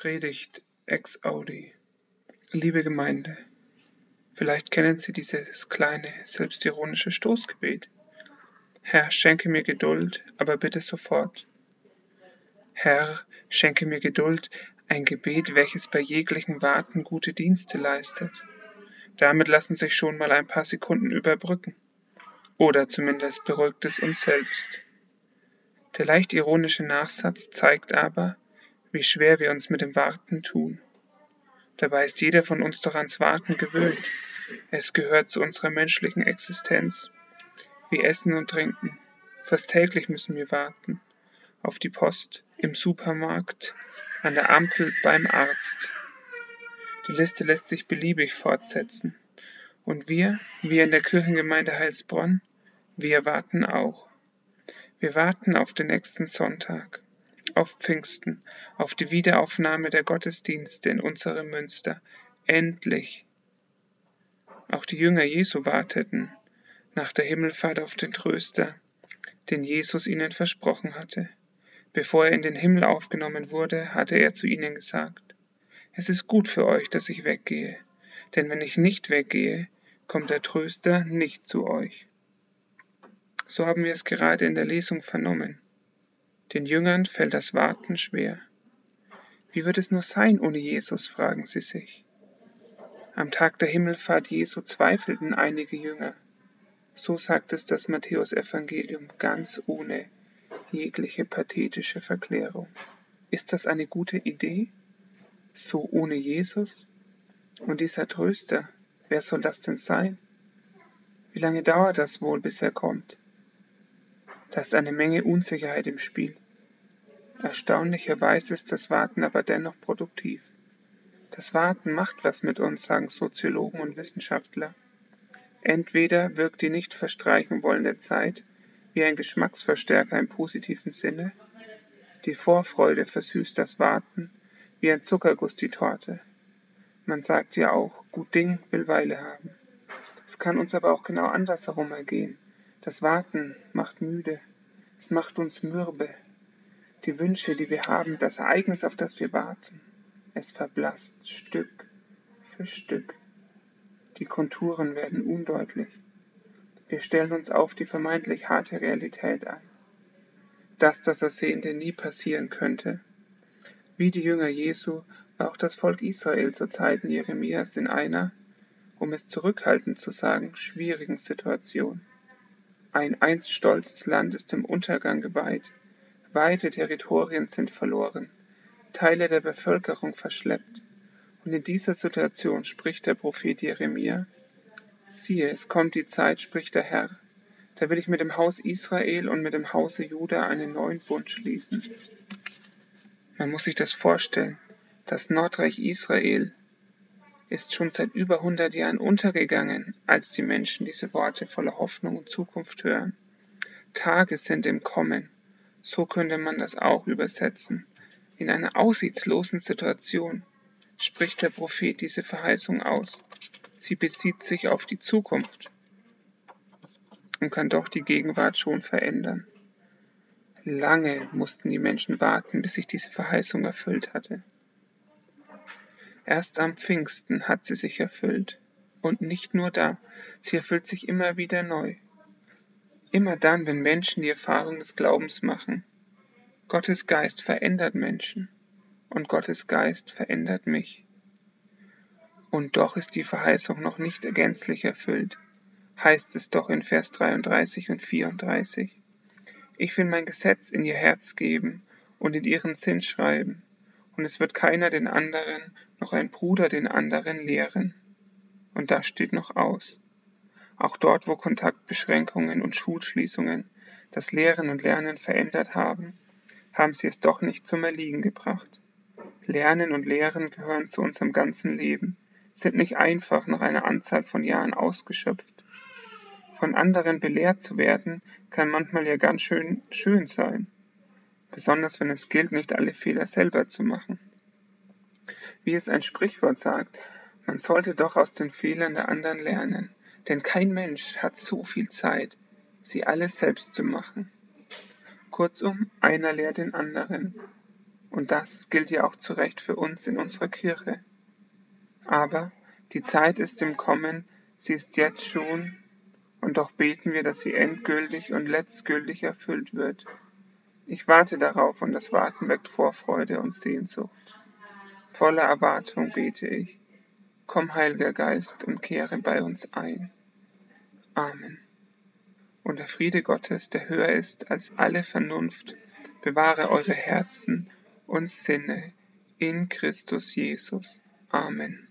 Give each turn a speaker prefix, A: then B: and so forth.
A: Predigt ex Audi. Liebe Gemeinde, vielleicht kennen Sie dieses kleine, selbstironische Stoßgebet. Herr, schenke mir Geduld, aber bitte sofort. Herr, schenke mir Geduld, ein Gebet, welches bei jeglichem Warten gute Dienste leistet. Damit lassen sich schon mal ein paar Sekunden überbrücken. Oder zumindest beruhigt es uns selbst. Der leicht ironische Nachsatz zeigt aber, wie schwer wir uns mit dem Warten tun. Dabei ist jeder von uns doch ans Warten gewöhnt. Es gehört zu unserer menschlichen Existenz. Wie Essen und Trinken. Fast täglich müssen wir warten. Auf die Post, im Supermarkt, an der Ampel, beim Arzt. Die Liste lässt sich beliebig fortsetzen. Und wir, wir in der Kirchengemeinde Heilsbronn, wir warten auch. Wir warten auf den nächsten Sonntag auf Pfingsten, auf die Wiederaufnahme der Gottesdienste in unserem Münster. Endlich. Auch die Jünger Jesu warteten nach der Himmelfahrt auf den Tröster, den Jesus ihnen versprochen hatte. Bevor er in den Himmel aufgenommen wurde, hatte er zu ihnen gesagt, Es ist gut für euch, dass ich weggehe, denn wenn ich nicht weggehe, kommt der Tröster nicht zu euch. So haben wir es gerade in der Lesung vernommen. Den Jüngern fällt das Warten schwer. Wie wird es nur sein ohne Jesus, fragen sie sich. Am Tag der Himmelfahrt Jesu zweifelten einige Jünger. So sagt es das Matthäusevangelium ganz ohne jegliche pathetische Verklärung. Ist das eine gute Idee? So ohne Jesus? Und dieser Tröster, wer soll das denn sein? Wie lange dauert das wohl, bis er kommt? Da ist eine Menge Unsicherheit im Spiel. Erstaunlicherweise ist das Warten aber dennoch produktiv. Das Warten macht was mit uns, sagen Soziologen und Wissenschaftler. Entweder wirkt die nicht verstreichen wollende Zeit wie ein Geschmacksverstärker im positiven Sinne, die Vorfreude versüßt das Warten wie ein Zuckerguss die Torte. Man sagt ja auch, gut Ding will Weile haben. Es kann uns aber auch genau andersherum ergehen. Das Warten macht müde, es macht uns mürbe. Die Wünsche, die wir haben, das Ereignis, auf das wir warten, es verblasst Stück für Stück. Die Konturen werden undeutlich. Wir stellen uns auf die vermeintlich harte Realität ein. Das, das Ersehende nie passieren könnte. Wie die Jünger Jesu war auch das Volk Israel zu Zeiten Jeremias in einer, um es zurückhaltend zu sagen, schwierigen Situation. Ein einst stolzes Land ist dem Untergang geweiht. Weite Territorien sind verloren, Teile der Bevölkerung verschleppt. Und in dieser Situation spricht der Prophet Jeremia, siehe, es kommt die Zeit, spricht der Herr, da will ich mit dem Haus Israel und mit dem Hause Juda einen neuen Bund schließen. Man muss sich das vorstellen. Das Nordreich Israel ist schon seit über 100 Jahren untergegangen, als die Menschen diese Worte voller Hoffnung und Zukunft hören. Tage sind im Kommen. So könnte man das auch übersetzen. In einer aussichtslosen Situation spricht der Prophet diese Verheißung aus. Sie bezieht sich auf die Zukunft und kann doch die Gegenwart schon verändern. Lange mussten die Menschen warten, bis sich diese Verheißung erfüllt hatte. Erst am Pfingsten hat sie sich erfüllt. Und nicht nur da, sie erfüllt sich immer wieder neu. Immer dann, wenn Menschen die Erfahrung des Glaubens machen. Gottes Geist verändert Menschen und Gottes Geist verändert mich. Und doch ist die Verheißung noch nicht gänzlich erfüllt, heißt es doch in Vers 33 und 34. Ich will mein Gesetz in ihr Herz geben und in ihren Sinn schreiben, und es wird keiner den anderen, noch ein Bruder den anderen lehren. Und das steht noch aus. Auch dort, wo Kontaktbeschränkungen und Schulschließungen das Lehren und Lernen verändert haben, haben sie es doch nicht zum Erliegen gebracht. Lernen und Lehren gehören zu unserem ganzen Leben, sind nicht einfach nach einer Anzahl von Jahren ausgeschöpft. Von anderen belehrt zu werden, kann manchmal ja ganz schön schön sein besonders wenn es gilt, nicht alle Fehler selber zu machen. Wie es ein Sprichwort sagt, man sollte doch aus den Fehlern der anderen lernen, denn kein Mensch hat so viel Zeit, sie alle selbst zu machen. Kurzum, einer lehrt den anderen. Und das gilt ja auch zu Recht für uns in unserer Kirche. Aber die Zeit ist im Kommen, sie ist jetzt schon, und doch beten wir, dass sie endgültig und letztgültig erfüllt wird. Ich warte darauf und das Warten weckt Vorfreude und Sehnsucht. Voller Erwartung bete ich. Komm, Heiliger Geist, und kehre bei uns ein. Amen. Und der Friede Gottes, der höher ist als alle Vernunft, bewahre eure Herzen und Sinne in Christus Jesus. Amen.